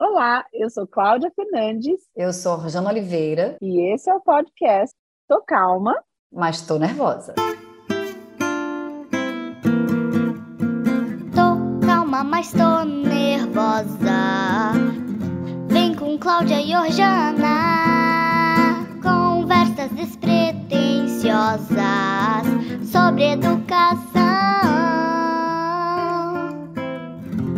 Olá, eu sou Cláudia Fernandes. Eu sou Rosana Oliveira. E esse é o podcast Tô Calma, mas tô nervosa. Tô calma, mas tô nervosa. Vem com Cláudia e Orjana. Conversas despretensiosas sobre educação.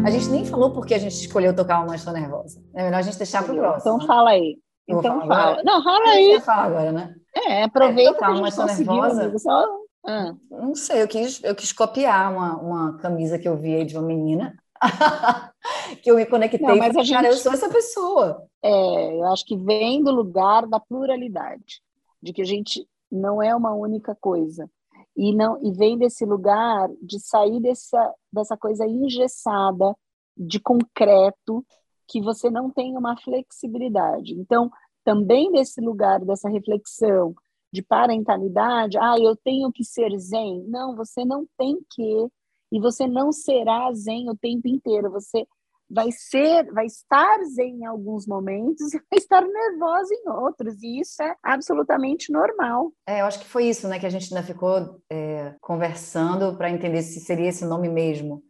A gente nem falou porque a gente escolheu tocar uma Estou Nervosa. É melhor a gente deixar para o próximo. Então fala aí. Eu então fala. Agora? Não, fala aí. Você fala agora, né? É, aproveita é, tocar uma Estou Nervosa. Só... Ah. Não sei, eu quis, eu quis copiar uma, uma camisa que eu vi aí de uma menina. que eu me conectei. Não, mas a gente... Cara, eu sou essa pessoa. É, eu acho que vem do lugar da pluralidade, de que a gente não é uma única coisa e não e vem desse lugar de sair dessa dessa coisa engessada de concreto que você não tem uma flexibilidade. Então, também desse lugar dessa reflexão de parentalidade, ah, eu tenho que ser zen. Não, você não tem que e você não será zen o tempo inteiro. Você vai ser, vai estar zen em alguns momentos e vai estar nervosa em outros, e isso é absolutamente normal. É, eu acho que foi isso, né, que a gente ainda ficou é, conversando para entender se seria esse nome mesmo.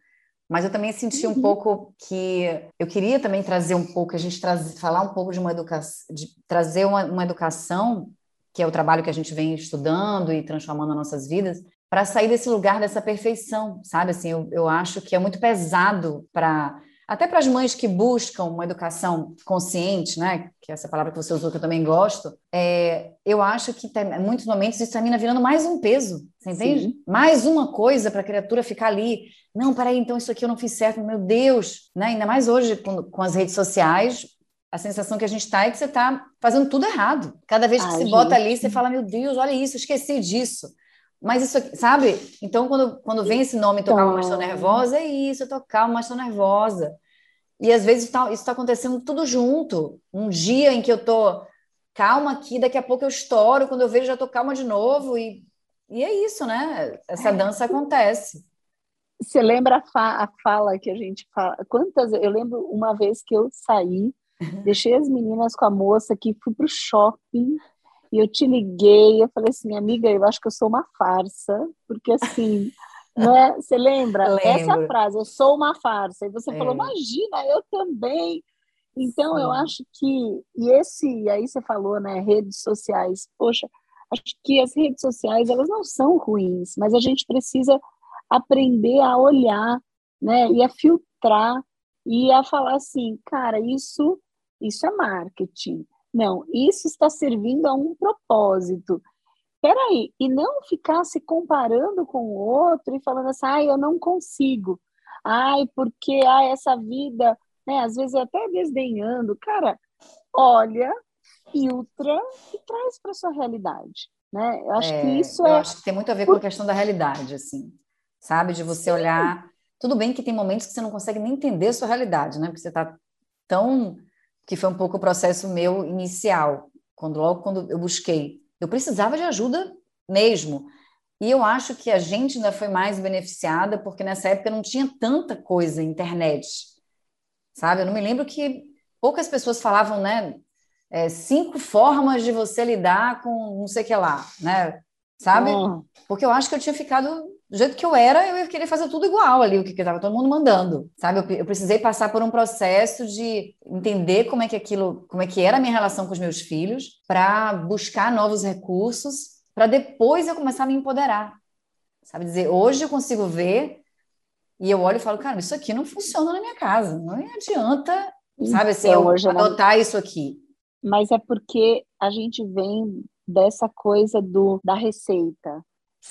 Mas eu também senti um uhum. pouco que eu queria também trazer um pouco, a gente traz, falar um pouco de uma educação, de trazer uma, uma educação, que é o trabalho que a gente vem estudando e transformando as nossas vidas, para sair desse lugar dessa perfeição, sabe? Assim, eu, eu acho que é muito pesado para até para as mães que buscam uma educação consciente, né, que é essa palavra que você usou que eu também gosto, é, eu acho que tem, muitos momentos isso termina virando mais um peso, você entende? Sim. Mais uma coisa para a criatura ficar ali. Não, peraí, então isso aqui eu não fiz certo, meu Deus, né? Ainda mais hoje com, com as redes sociais, a sensação que a gente está é que você está fazendo tudo errado. Cada vez que Ai, você gente. bota ali, você fala, meu Deus, olha isso, esqueci disso. Mas isso aqui, sabe? Então, quando, quando vem esse nome tocar uma mas estou nervosa, é isso, eu tô calma, mas estou nervosa. E às vezes tá, isso está acontecendo tudo junto. Um dia em que eu tô calma aqui, daqui a pouco eu estouro, quando eu vejo já tô calma de novo. E, e é isso, né? Essa dança acontece. Você lembra a, fa a fala que a gente fala? Quantas? Eu lembro uma vez que eu saí, deixei as meninas com a moça que fui para o shopping e eu te liguei, eu falei assim, amiga, eu acho que eu sou uma farsa, porque assim, né? Você lembra? Lembro. Essa frase, eu sou uma farsa. E você é. falou, imagina, eu também. Então, Sim. eu acho que, e esse, e aí você falou, né, redes sociais, poxa, acho que as redes sociais, elas não são ruins, mas a gente precisa aprender a olhar, né, e a filtrar, e a falar assim, cara, isso, isso é marketing, não, isso está servindo a um propósito. Peraí, e não ficar se comparando com o outro e falando assim, ai, eu não consigo. Ai, porque ai, essa vida, né? Às vezes até desdenhando. Cara, olha, filtra e traz para sua realidade. Né? Eu acho é, que isso eu é. acho que tem muito a ver com a questão da realidade, assim. Sabe? De você Sim. olhar. Tudo bem que tem momentos que você não consegue nem entender a sua realidade, né? Porque você está tão que foi um pouco o processo meu inicial, quando logo quando eu busquei, eu precisava de ajuda mesmo. E eu acho que a gente ainda foi mais beneficiada porque nessa época não tinha tanta coisa internet, sabe? Eu não me lembro que poucas pessoas falavam, né? É, cinco formas de você lidar com não sei o que lá, né? Sabe? Porque eu acho que eu tinha ficado do jeito que eu era, eu ia querer fazer tudo igual ali, o que estava todo mundo mandando, sabe? Eu, eu, precisei passar por um processo de entender como é que aquilo, como é que era a minha relação com os meus filhos, para buscar novos recursos, para depois eu começar a me empoderar, sabe? Dizer, hoje eu consigo ver e eu olho e falo, cara, isso aqui não funciona na minha casa, não adianta, sabe? Assim, então, eu adotar não... isso aqui. Mas é porque a gente vem dessa coisa do da receita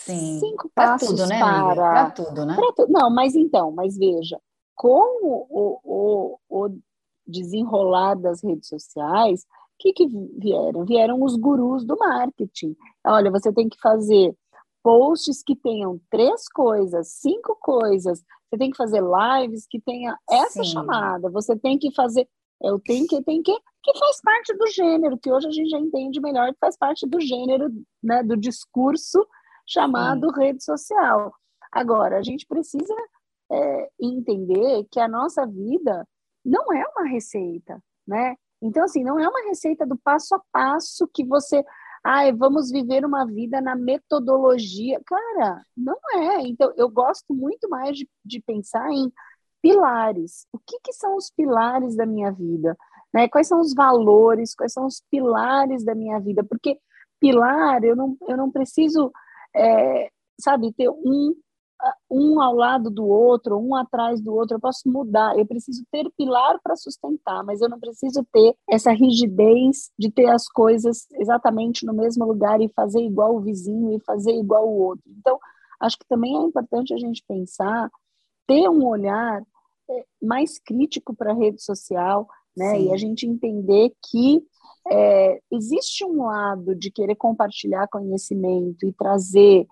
Sim. Cinco passos tudo, né, para... Para tudo, né? Tu... Não, mas então, mas veja, com o, o, o desenrolar das redes sociais, o que, que vieram? Vieram os gurus do marketing. Olha, você tem que fazer posts que tenham três coisas, cinco coisas. Você tem que fazer lives que tenha essa Sim. chamada. Você tem que fazer. Eu tenho que, tem que, que faz parte do gênero, que hoje a gente já entende melhor que faz parte do gênero, né, do discurso chamado Sim. rede social. Agora, a gente precisa é, entender que a nossa vida não é uma receita, né? Então, assim, não é uma receita do passo a passo que você. Ai, vamos viver uma vida na metodologia. Cara, não é. Então, eu gosto muito mais de, de pensar em pilares. O que, que são os pilares da minha vida? Né? Quais são os valores? Quais são os pilares da minha vida? Porque pilar, eu não, eu não preciso, é, sabe, ter um um ao lado do outro, um atrás do outro, eu posso mudar. Eu preciso ter pilar para sustentar, mas eu não preciso ter essa rigidez de ter as coisas exatamente no mesmo lugar e fazer igual o vizinho e fazer igual o outro. Então, acho que também é importante a gente pensar, ter um olhar é, mais crítico para a rede social, né? Sim. E a gente entender que é, existe um lado de querer compartilhar conhecimento e trazer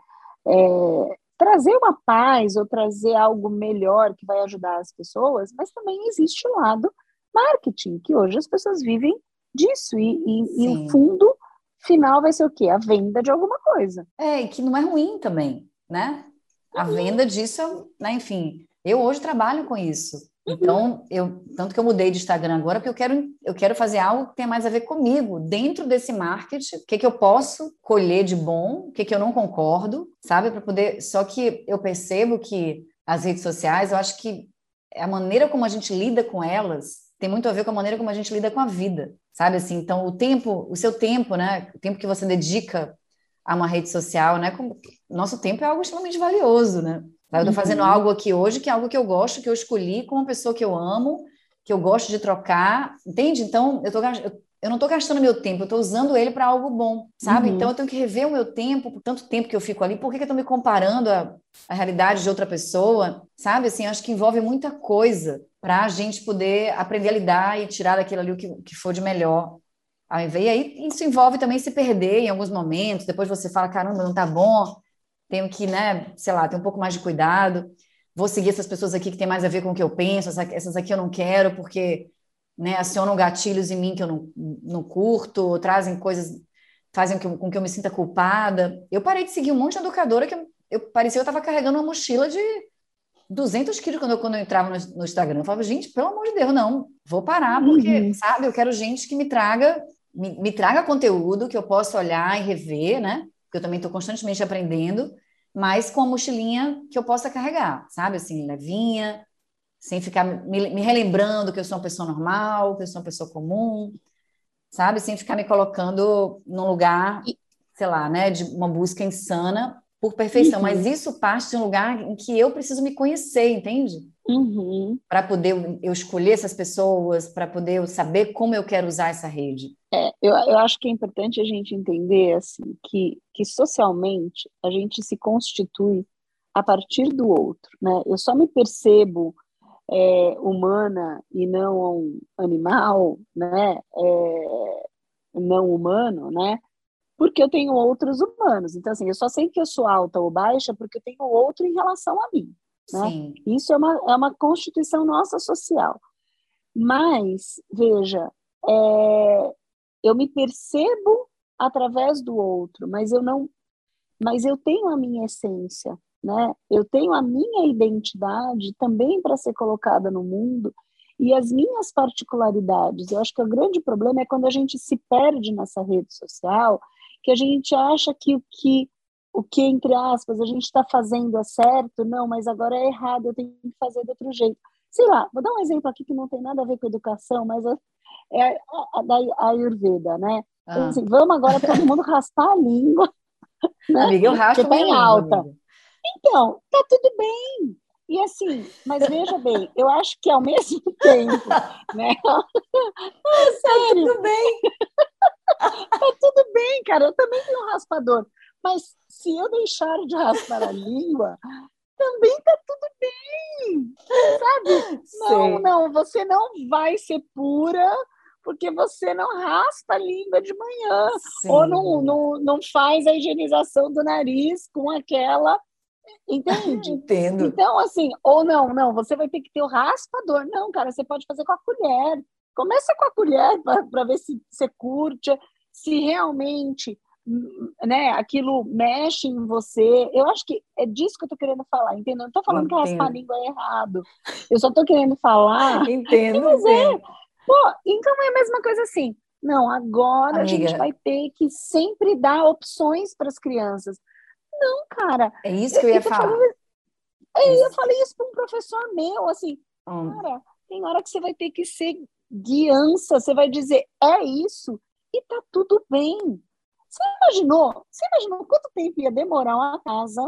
é, trazer uma paz ou trazer algo melhor que vai ajudar as pessoas, mas também existe o lado marketing, que hoje as pessoas vivem disso, e, e, e o fundo final vai ser o quê? A venda de alguma coisa. É, e que não é ruim também, né? A uhum. venda disso, né? Enfim, eu hoje trabalho com isso. Uhum. Então, eu tanto que eu mudei de Instagram agora, porque eu quero, eu quero fazer algo que tenha mais a ver comigo, dentro desse marketing, o que, que eu posso colher de bom, o que, que eu não concordo, sabe? Para poder. Só que eu percebo que as redes sociais, eu acho que a maneira como a gente lida com elas tem muito a ver com a maneira como a gente lida com a vida, sabe? Assim, então, o tempo, o seu tempo, né? O tempo que você dedica a uma rede social, né? Como, nosso tempo é algo extremamente valioso, né? Eu estou fazendo uhum. algo aqui hoje que é algo que eu gosto, que eu escolhi com uma pessoa que eu amo, que eu gosto de trocar, entende? Então, eu, tô, eu não estou gastando meu tempo, eu estou usando ele para algo bom, sabe? Uhum. Então, eu tenho que rever o meu tempo, por tanto tempo que eu fico ali, por que, que eu estou me comparando a, a realidade de outra pessoa, sabe? Assim, acho que envolve muita coisa para a gente poder aprender a lidar e tirar daquilo ali o que, que for de melhor. Aí, e aí, isso envolve também se perder em alguns momentos, depois você fala, caramba, não tá bom, tenho que, né, sei lá, ter um pouco mais de cuidado. Vou seguir essas pessoas aqui que tem mais a ver com o que eu penso, essas aqui eu não quero porque né, acionam gatilhos em mim que eu não, não curto, ou trazem coisas, fazem com que eu me sinta culpada. Eu parei de seguir um monte de educadora que eu, eu parecia que eu estava carregando uma mochila de 200 quilos quando eu, quando eu entrava no, no, Instagram. Eu falava, gente, pelo amor de Deus, não, vou parar, porque, uhum. sabe, eu quero gente que me traga, me, me traga conteúdo que eu possa olhar e rever, né? Porque eu também estou constantemente aprendendo mas com a mochilinha que eu possa carregar, sabe? Assim, levinha, sem ficar me, relembrando que eu sou uma pessoa normal, que eu sou uma pessoa comum, sabe? Sem ficar me colocando num lugar, sei lá, né, de uma busca insana por perfeição. Uhum. Mas isso parte de um lugar em que eu preciso me conhecer, entende? Uhum. Para poder eu escolher essas pessoas, para poder eu saber como eu quero usar essa rede. É, eu, eu acho que é importante a gente entender assim que, que socialmente a gente se constitui a partir do outro, né? Eu só me percebo é, humana e não animal, né? É, não humano, né? Porque eu tenho outros humanos. Então, assim, eu só sei que eu sou alta ou baixa porque eu tenho outro em relação a mim. Né? Isso é uma, é uma constituição nossa social. Mas, veja, é, eu me percebo através do outro, mas eu não, mas eu tenho a minha essência, né? Eu tenho a minha identidade também para ser colocada no mundo e as minhas particularidades. Eu acho que o grande problema é quando a gente se perde nessa rede social, que a gente acha que o que o que, entre aspas, a gente está fazendo é certo, não, mas agora é errado, eu tenho que fazer de outro jeito. Sei lá, vou dar um exemplo aqui que não tem nada a ver com educação, mas é a, a da Ayurveda, né? Ah. Então, assim, vamos agora todo mundo raspar a língua. Né? Amiga, eu raspo tá em alta. Amiga. Então, tá tudo bem. E assim, mas veja bem, eu acho que ao mesmo tempo, né? Sério. Tá tudo bem. tá tudo bem, cara. Eu também tenho um raspador. Mas se eu deixar de raspar a língua, também tá tudo bem, sabe? Não, não, você não vai ser pura porque você não raspa a língua de manhã Sim. ou não, não, não faz a higienização do nariz com aquela Entende? Entendo. Então, assim, ou não, não, você vai ter que ter o raspador. Não, cara, você pode fazer com a colher. Começa com a colher para ver se você curte, se realmente né, aquilo mexe em você. Eu acho que é disso que eu tô querendo falar, entendeu? Não tô falando que raspar a língua é errado. Eu só tô querendo falar. Entendo. Mas é. Pô, então é a mesma coisa assim. Não, agora Amiga. a gente vai ter que sempre dar opções para as crianças. Não, cara. É isso que eu ia eu falar. Falando, é, eu falei isso para um professor meu, assim, hum. cara, tem hora que você vai ter que ser guiança, você vai dizer, é isso, e tá tudo bem. Você imaginou? Você imaginou quanto tempo ia demorar uma casa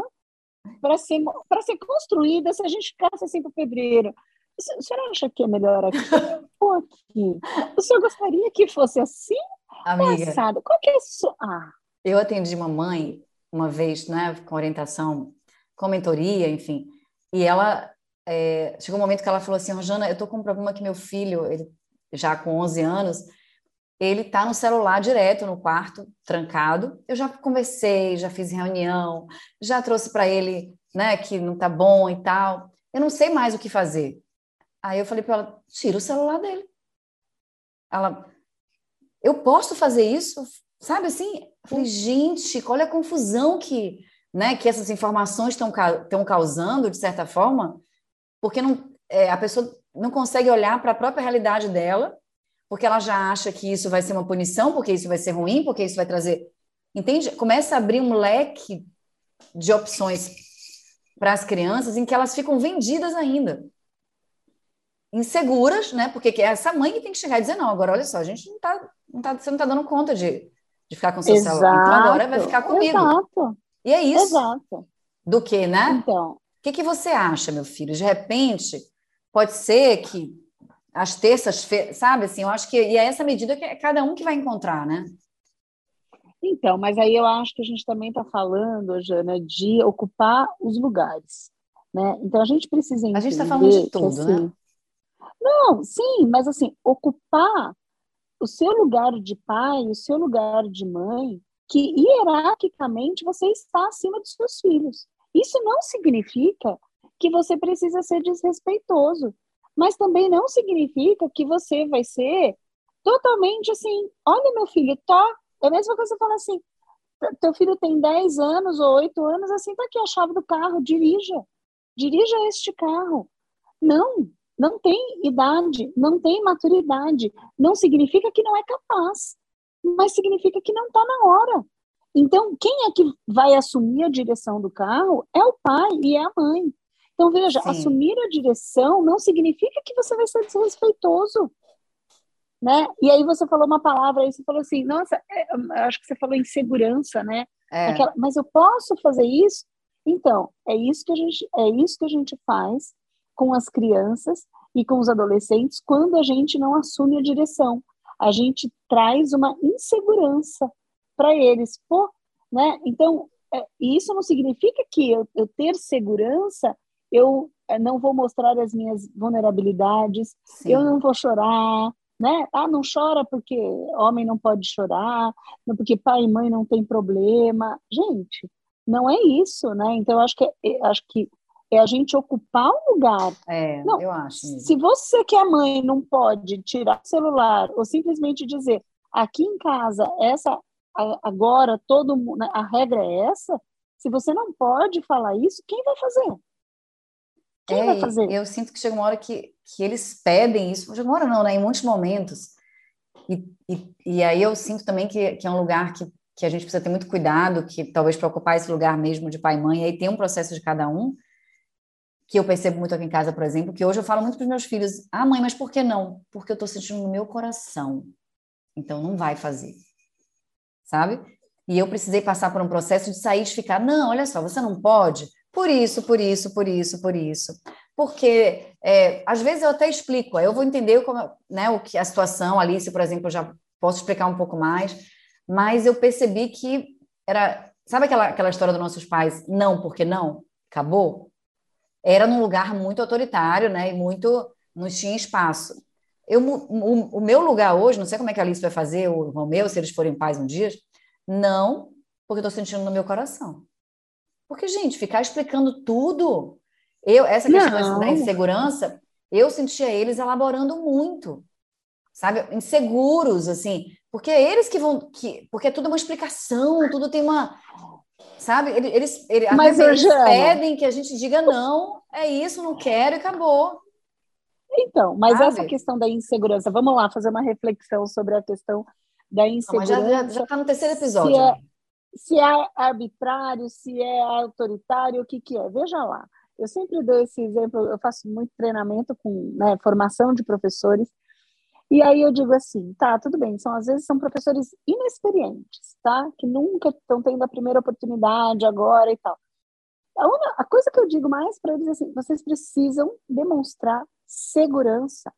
para ser, ser construída se a gente ficasse assim para o pedreiro? O senhor acha que é melhor aqui ou aqui? O senhor gostaria que fosse assim? Amiga? Qual que é sua... Ah. Eu atendi uma mãe uma vez, né, com orientação, com mentoria, enfim, e ela é, chegou um momento que ela falou assim, Rojana, eu tô com um problema que meu filho, ele já com 11 anos, ele tá no celular direto no quarto, trancado. Eu já conversei, já fiz reunião, já trouxe para ele, né, que não tá bom e tal. Eu não sei mais o que fazer. Aí eu falei para ela, tira o celular dele. Ela, eu posso fazer isso? Sabe assim? Falei, gente, olha a confusão que, né, que essas informações estão estão causando, de certa forma, porque não, é, a pessoa não consegue olhar para a própria realidade dela porque ela já acha que isso vai ser uma punição, porque isso vai ser ruim, porque isso vai trazer. Entende? Começa a abrir um leque de opções para as crianças em que elas ficam vendidas ainda. Inseguras, né? Porque é essa mãe que tem que chegar e dizer: não, agora olha só, a gente não tá, não tá você não está dando conta de, de ficar com seu Exato. celular. Então agora vai ficar comigo. Exato. E é isso. Exato. Do que, né? Então. O que, que você acha, meu filho? De repente, pode ser que às terças-feiras, sabe? Assim, eu acho que e é essa medida que é cada um que vai encontrar, né? Então, mas aí eu acho que a gente também está falando, Jana, de ocupar os lugares, né? Então a gente precisa entender. A gente está falando de tudo, que, assim, né? Não, sim, mas assim, ocupar o seu lugar de pai, o seu lugar de mãe, que hierarquicamente você está acima dos seus filhos. Isso não significa que você precisa ser desrespeitoso mas também não significa que você vai ser totalmente assim, olha meu filho, tá, é a mesma coisa que você fala assim, teu filho tem 10 anos ou 8 anos, assim, tá aqui a chave do carro, dirija, dirija este carro. Não, não tem idade, não tem maturidade, não significa que não é capaz, mas significa que não está na hora. Então, quem é que vai assumir a direção do carro é o pai e é a mãe. Então, veja, Sim. assumir a direção não significa que você vai ser desrespeitoso. Né? E aí você falou uma palavra aí, você falou assim, nossa, é, acho que você falou insegurança, né? É. Aquela, mas eu posso fazer isso? Então, é isso que a gente é isso que a gente faz com as crianças e com os adolescentes quando a gente não assume a direção. A gente traz uma insegurança para eles, pô, né? Então, é, isso não significa que eu, eu ter segurança eu eh, não vou mostrar as minhas vulnerabilidades, Sim. eu não vou chorar, né? Ah, não chora porque homem não pode chorar, porque pai e mãe não tem problema. Gente, não é isso, né? Então, acho que é, é acho que é a gente ocupar um lugar. É, não, eu acho. Mesmo. Se você que é mãe não pode tirar o celular ou simplesmente dizer aqui em casa essa agora todo mundo, né, a regra é essa, se você não pode falar isso, quem vai fazer? Quem é, vai fazer? Eu sinto que chega uma hora que, que eles pedem isso, chega uma hora não, né? Em muitos momentos. E, e, e aí eu sinto também que, que é um lugar que, que a gente precisa ter muito cuidado, que talvez para ocupar esse lugar mesmo de pai e mãe, aí tem um processo de cada um, que eu percebo muito aqui em casa, por exemplo, que hoje eu falo muito para os meus filhos, ah, mãe, mas por que não? Porque eu estou sentindo no meu coração. Então não vai fazer. Sabe? E eu precisei passar por um processo de sair de ficar, não, olha só, você não pode, por isso, por isso, por isso, por isso. Porque é, às vezes eu até explico, eu vou entender como, né, o que a situação, Alice, por exemplo, eu já posso explicar um pouco mais, mas eu percebi que era, sabe aquela, aquela história dos nossos pais, não, porque não, acabou? Era num lugar muito autoritário, né, e muito, não tinha espaço. Eu, o, o meu lugar hoje, não sei como é que a Alice vai fazer, o Romeu, se eles forem pais um dia, não, porque eu estou sentindo no meu coração. Porque, gente, ficar explicando tudo. Eu, essa questão Não. da insegurança, eu sentia eles elaborando muito, sabe? Inseguros, assim. Porque é eles que vão. Que, porque é tudo uma explicação, tudo tem uma. Sabe? Eles, eles, Mas, eles pedem que a gente diga não, é isso, não quero e acabou. Então, mas Sabe? essa questão da insegurança, vamos lá fazer uma reflexão sobre a questão da Não, mas insegurança. já, já, já tá no terceiro episódio. Se é-? Se é arbitrário, se é autoritário, o que, que é? Veja lá. Eu sempre dou esse exemplo, eu faço muito treinamento com né, formação de professores, e aí eu digo assim, tá, tudo bem, são, às vezes são professores inexperientes, tá? Que nunca estão tendo a primeira oportunidade agora e tal. A, una- a coisa que eu digo mais para eles é assim, vocês precisam demonstrar segurança.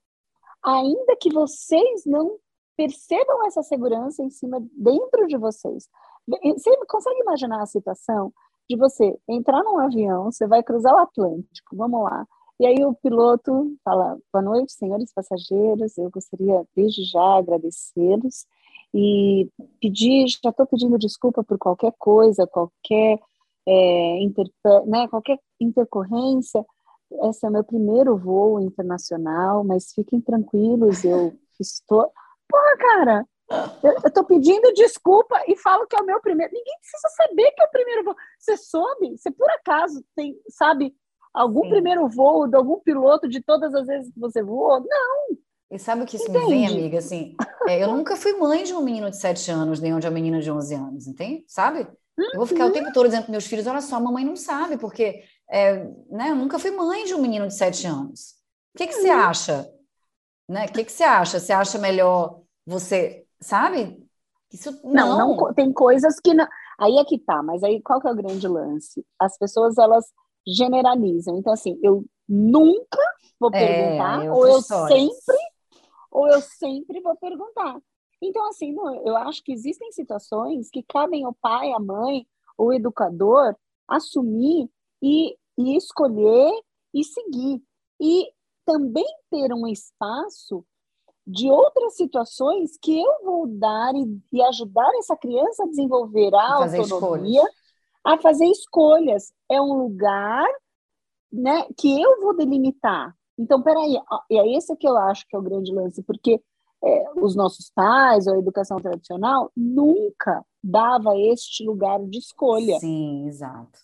Ainda que vocês não percebam essa segurança em cima, dentro de vocês. Você consegue imaginar a situação de você entrar num avião, você vai cruzar o Atlântico, vamos lá. E aí o piloto fala: Boa noite, senhores passageiros. Eu gostaria desde já agradecê-los e pedir, já estou pedindo desculpa por qualquer coisa, qualquer, é, inter, né, qualquer intercorrência. Esse é o meu primeiro voo internacional, mas fiquem tranquilos, eu estou. Porra, cara, eu, eu tô pedindo desculpa e falo que é o meu primeiro. Ninguém precisa saber que é o primeiro voo. Você soube? Você por acaso tem, sabe, algum Sim. primeiro voo de algum piloto de todas as vezes que você voou? Não. E sabe o que isso me vem, Entende? amiga? Assim, é, eu nunca fui mãe de um menino de 7 anos, nem de uma menina de 11 anos, entende? Sabe? Eu vou ficar o tempo todo dizendo para meus filhos: olha só, a mamãe não sabe, porque é, né, eu nunca fui mãe de um menino de 7 anos. O que, que você acha? Né? O que, que você acha? Você acha melhor você, sabe? Isso, Não, não, co- tem coisas que não. Aí é que tá, mas aí qual que é o grande lance? As pessoas elas generalizam. Então, assim, eu nunca vou É, perguntar, é ou eu sempre, ou eu sempre vou perguntar. Então, assim, não, eu acho que existem situações que cabem ao pai, à mãe, o educador assumir e, e escolher e seguir. E também ter um espaço de outras situações que eu vou dar e, e ajudar essa criança a desenvolver a fazer autonomia, a fazer escolhas. É um lugar né, que eu vou delimitar. Então, peraí, e é esse que eu acho que é o grande lance, porque é, os nossos pais ou a educação tradicional nunca dava este lugar de escolha Sim, exato.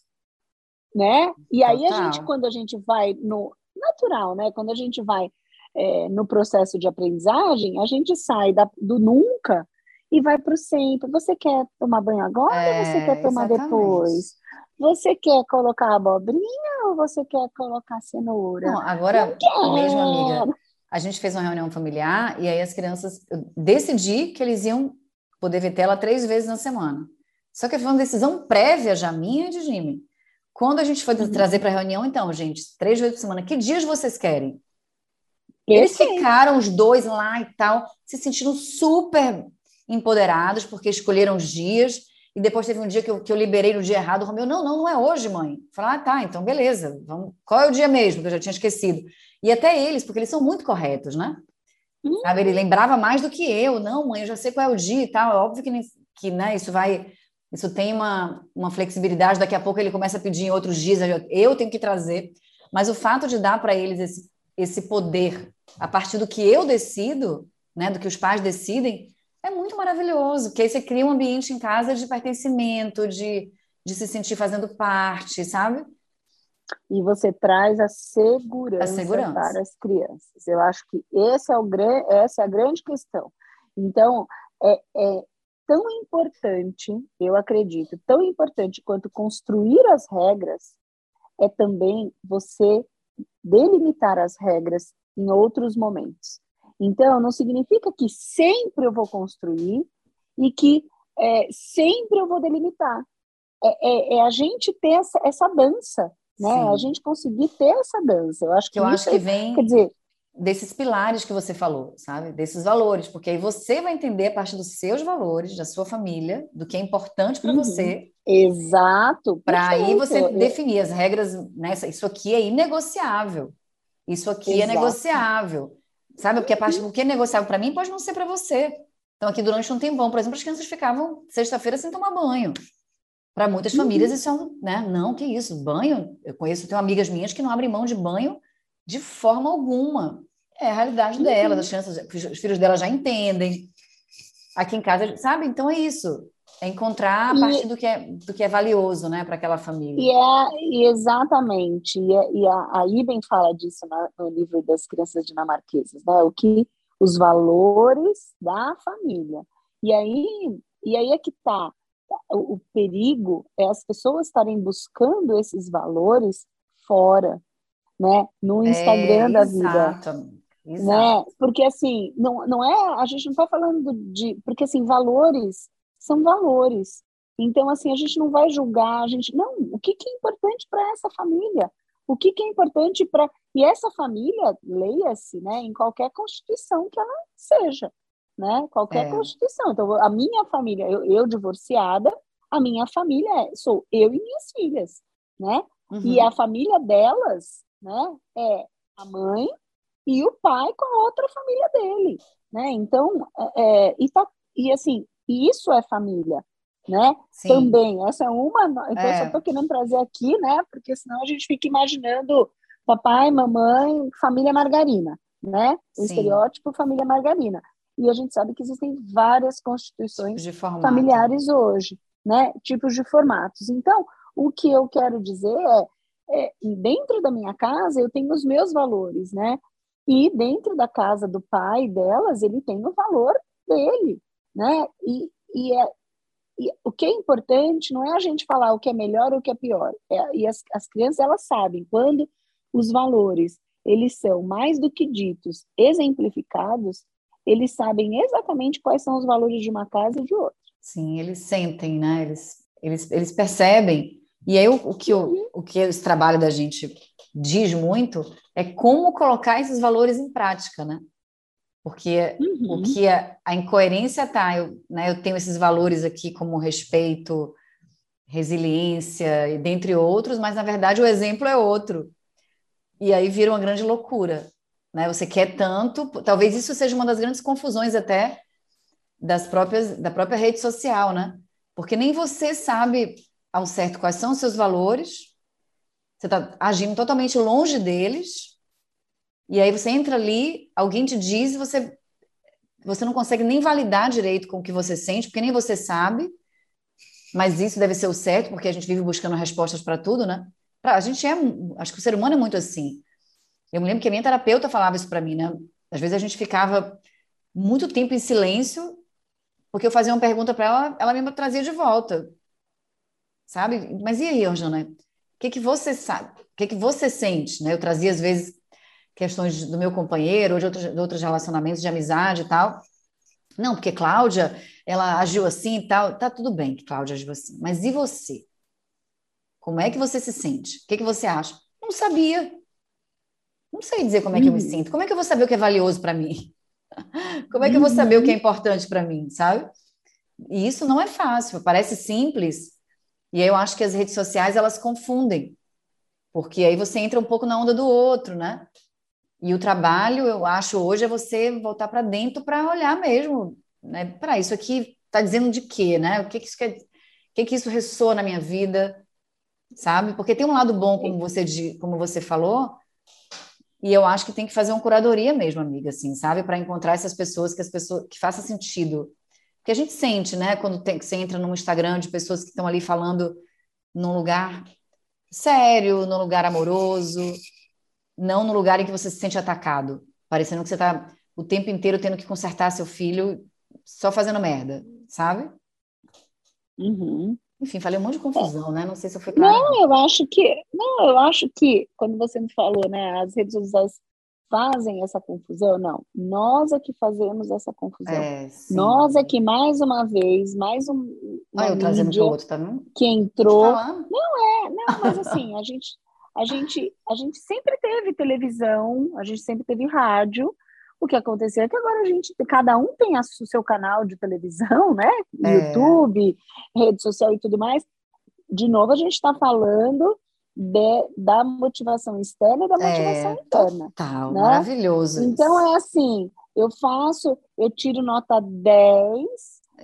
né? E aí a Total. gente, quando a gente vai no natural, né? Quando a gente vai é, no processo de aprendizagem, a gente sai da- do nunca e vai para o sempre. Você quer tomar banho agora ou você É, quer tomar exatamente. depois? Você quer colocar abobrinha ou você quer colocar cenoura? Não, agora, Não mesmo, amiga, a gente fez uma reunião familiar e aí as crianças, eu decidi que eles iam poder ver tela três vezes na semana. Só que foi uma decisão prévia já minha e de Jimmy. Quando a gente foi Uhum. trazer para a reunião, então, gente, três vezes por semana, que dias vocês querem? Eles ficaram os dois lá e tal, se sentindo super empoderados, porque escolheram os dias. E depois teve um dia que eu, que eu liberei no dia errado. O Romeu, não, não, não é hoje, mãe. Falei, ah, tá, então beleza. Vamos... Qual é o dia mesmo? Que eu já tinha esquecido. E até eles, porque eles são muito corretos, né? Hum. Sabe, ele lembrava mais do que eu. Não, mãe, eu já sei qual é o dia e tal. É óbvio que, nem- que né, isso vai. Isso tem uma, uma flexibilidade. Daqui a pouco ele começa a pedir em outros dias. eu- tenho que trazer. Mas o fato de dar para eles esse, esse poder a partir do que eu decido, né, do que os pais decidem, é muito maravilhoso. Porque aí você cria um ambiente em casa de pertencimento, de, de se sentir fazendo parte, sabe? E você traz a segurança, A segurança. para as crianças. Eu acho que esse é o essa é a grande questão. Então, é, é tão importante, eu acredito, tão importante quanto construir as regras, é também você delimitar as regras em outros momentos. Então, não significa que sempre eu vou construir e que é, sempre eu vou delimitar. É, é- é a gente ter essa, essa dança, né? Sim. A gente conseguir ter essa dança. Eu acho que, eu isso acho que vem quer dizer, desses pilares que você falou, sabe? Desses valores, porque aí você vai entender a partir dos seus valores, da sua família, do que é importante para Uhum. você, exato. para aí você Eu- definir as regras, né? Isso aqui é inegociável. Isso aqui é Exato. negociável. Sabe? Porque a parte o que é negociável para mim pode não ser para você. Então, aqui durante um tempão, por exemplo, as crianças ficavam sexta-feira sem tomar banho. Para muitas Uhum. famílias, isso é um, né? Não, que isso, banho. Eu conheço, tenho amigas minhas que não abrem mão de banho de forma alguma. É a realidade Uhum. delas, as crianças, os filhos delas já entendem. aqui em casa, sabe? Então é isso. É encontrar a partir do que é, do que é valioso, né, para aquela família. E é e exatamente. E, é, e a, a Iben fala disso na, no livro das crianças dinamarquesas, né? O que os valores da família. E aí, e aí é que está o, o perigo é as pessoas estarem buscando esses valores fora, né? No é, Instagram é, da vida. Né? Porque assim, não, não é, a gente não está falando de, porque assim, valores são valores. Então assim, a gente não vai julgar, a gente não, o que, que é importante para essa família? O que, que é importante para e essa família leia-se, né, em qualquer constituição que ela seja, né? Qualquer é. constituição. Então a minha família, eu, eu divorciada, a minha família é, sou eu e minhas filhas, né? Uhum. E a família delas, né, é a mãe e o pai com a outra família dele, né? Então, é, é, e, tá, e assim, isso é família, né? Sim. Também, essa é uma, então é. eu só estou querendo trazer aqui, né? Porque senão a gente fica imaginando papai, mamãe, família margarina, né? O Sim. estereótipo família margarina. E a gente sabe que existem várias constituições familiares hoje, né? Tipos de formatos. Então, o que eu quero dizer é, é, dentro da minha casa eu tenho os meus valores, né? E dentro da casa do pai delas, ele tem o valor dele, né? E, e, é, e o que é importante não é a gente falar o que é melhor ou o que é pior. É, e as, as crianças, elas sabem, quando os valores, eles são mais do que ditos, exemplificados, eles sabem exatamente quais são os valores de uma casa e de outra. Sim, eles sentem, né? Eles, eles, eles percebem. E aí o, o que o, uhum. o que esse trabalho da gente diz muito é como colocar esses valores em prática, né? Porque uhum. o que a, a incoerência tá, eu, né, eu tenho esses valores aqui como respeito, resiliência e dentre outros, mas na verdade o exemplo é outro. E aí vira uma grande loucura, né? Você quer tanto, talvez isso seja uma das grandes confusões até das próprias da própria rede social, né? Porque nem você sabe ao certo quais são os seus valores, você está agindo totalmente longe deles, e aí você entra ali, alguém te diz você, você não consegue nem validar direito com o que você sente, porque nem você sabe, mas isso deve ser o certo, porque a gente vive buscando respostas para tudo, né? Pra, a gente é, acho que o ser humano é muito assim. Eu me lembro que a minha terapeuta falava isso para mim, né? Às vezes a gente ficava muito tempo em silêncio, porque eu fazia uma pergunta para ela, ela me trazia de volta. Sabe? Mas e aí, Angela? que, que você sabe? O que, que você sente? Né? Eu trazia, às vezes, questões do meu companheiro ou de outros, de outros relacionamentos de amizade e tal. Não, porque Cláudia, ela agiu assim e tal. Tá tudo bem que Cláudia agiu assim. Mas e você? Como é que você se sente? O que, que você acha? Não sabia. Não sei dizer como é que eu me uhum. sinto. Como é que eu vou saber o que é valioso para mim? Como é que eu vou saber o que é uhum. importante para mim, sabe? E isso não é fácil. Parece simples, e eu acho que as redes sociais elas confundem, porque aí você entra um pouco na onda do outro, né? E o trabalho, eu acho, hoje é você voltar para dentro para olhar mesmo, né? Para isso aqui está dizendo de quê, né? O que, que isso quer, o que, que isso ressoa na minha vida, sabe? Porque tem um lado bom, como você como você falou, e eu acho que tem que fazer uma curadoria mesmo, amiga, assim, sabe? Para encontrar essas pessoas que as pessoas que faça sentido porque a gente sente, né, quando tem, você entra num Instagram de pessoas que estão ali falando num lugar sério, num lugar amoroso, não no lugar em que você se sente atacado, parecendo que você está o tempo inteiro tendo que consertar seu filho só fazendo merda, sabe? Uhum. Enfim, falei um monte de confusão, né? Não sei se eu fui claro. Não, eu acho que não, eu acho que quando você me falou, né, as redes sociais fazem essa confusão, não. Nós é que fazemos essa confusão. É, Nós é que, mais uma vez, mais um. Uma eu trazendo de outro, tá vendo? Que entrou. Não é, não, mas assim, a gente, a gente, a gente sempre teve televisão, a gente sempre teve rádio. O que aconteceu é que agora a gente, cada um tem o seu canal de televisão, né? É. YouTube, rede social e tudo mais. De novo, a gente está falando de, da motivação externa e da motivação é, interna. Total, né? maravilhoso. Então é assim, eu faço, eu tiro nota 10.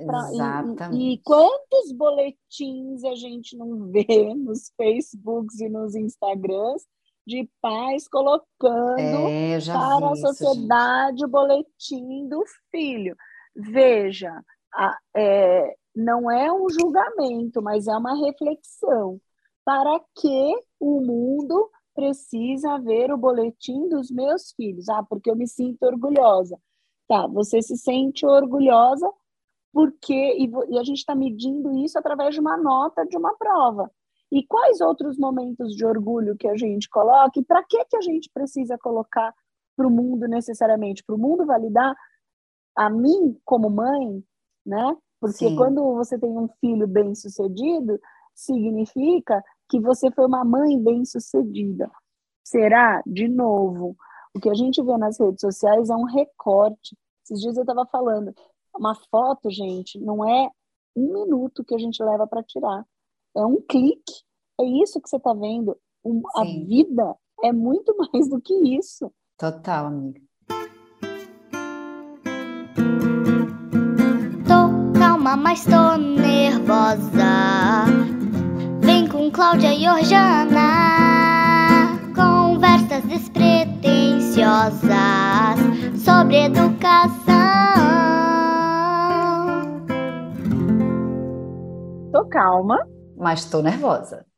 Pra, Exatamente. E, e, quantos boletins a gente não vê nos Facebooks e nos Instagrams de pais colocando é, para a sociedade isso, o boletim do filho. Veja, a, é, não é um julgamento, mas é uma reflexão. Para que o mundo precisa ver o boletim dos meus filhos? Ah, porque eu me sinto orgulhosa. Tá, você se sente orgulhosa porque e, e a gente está medindo isso através de uma nota de uma prova. E quais outros momentos de orgulho que a gente coloca? E para que que a gente precisa colocar para o mundo necessariamente? Para o mundo validar a mim como mãe, né? Porque Sim. quando você tem um filho bem sucedido, significa que você foi uma mãe bem sucedida. Será, de novo, o que a gente vê nas redes sociais é um recorte. Esses dias eu estava falando, uma foto, gente, não é um minuto que a gente leva para tirar. É um clique. É isso que você está vendo. Um, a vida é muito mais do que isso. Total, amiga. Tô calma, mas tô nervosa. Cláudia e Orjana. Conversas despretensiosas sobre educação. Tô calma. Mas tô nervosa.